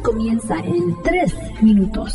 Comienza en 3 minutos.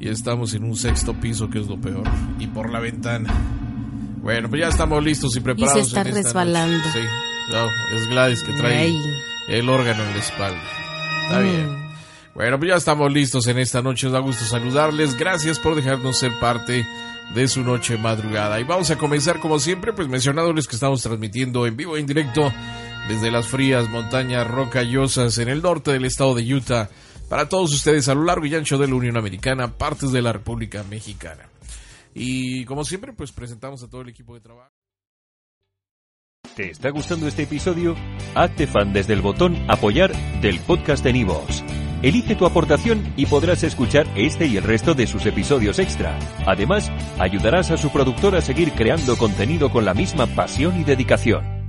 y estamos en un sexto piso, que es lo peor, y por la ventana. Bueno, pues ya estamos listos y preparados. Y se está resbalando. Sí, no, es Gladys que trae el órgano en la espalda. Está mm. bien. Bueno, pues ya estamos listos en esta noche. Nos da gusto saludarles. Gracias por dejarnos ser parte de su noche madrugada. Y vamos a comenzar como siempre, pues mencionándoles que estamos transmitiendo en vivo, en directo, desde las frías montañas rocallosas en el norte del estado de Utah para todos ustedes a lo de la Unión Americana, partes de la República Mexicana. Y como siempre, pues presentamos a todo el equipo de trabajo. ¿Te está gustando este episodio? Hazte fan desde el botón apoyar del podcast de Nivos. Elige tu aportación y podrás escuchar este y el resto de sus episodios extra. Además, ayudarás a su productor a seguir creando contenido con la misma pasión y dedicación.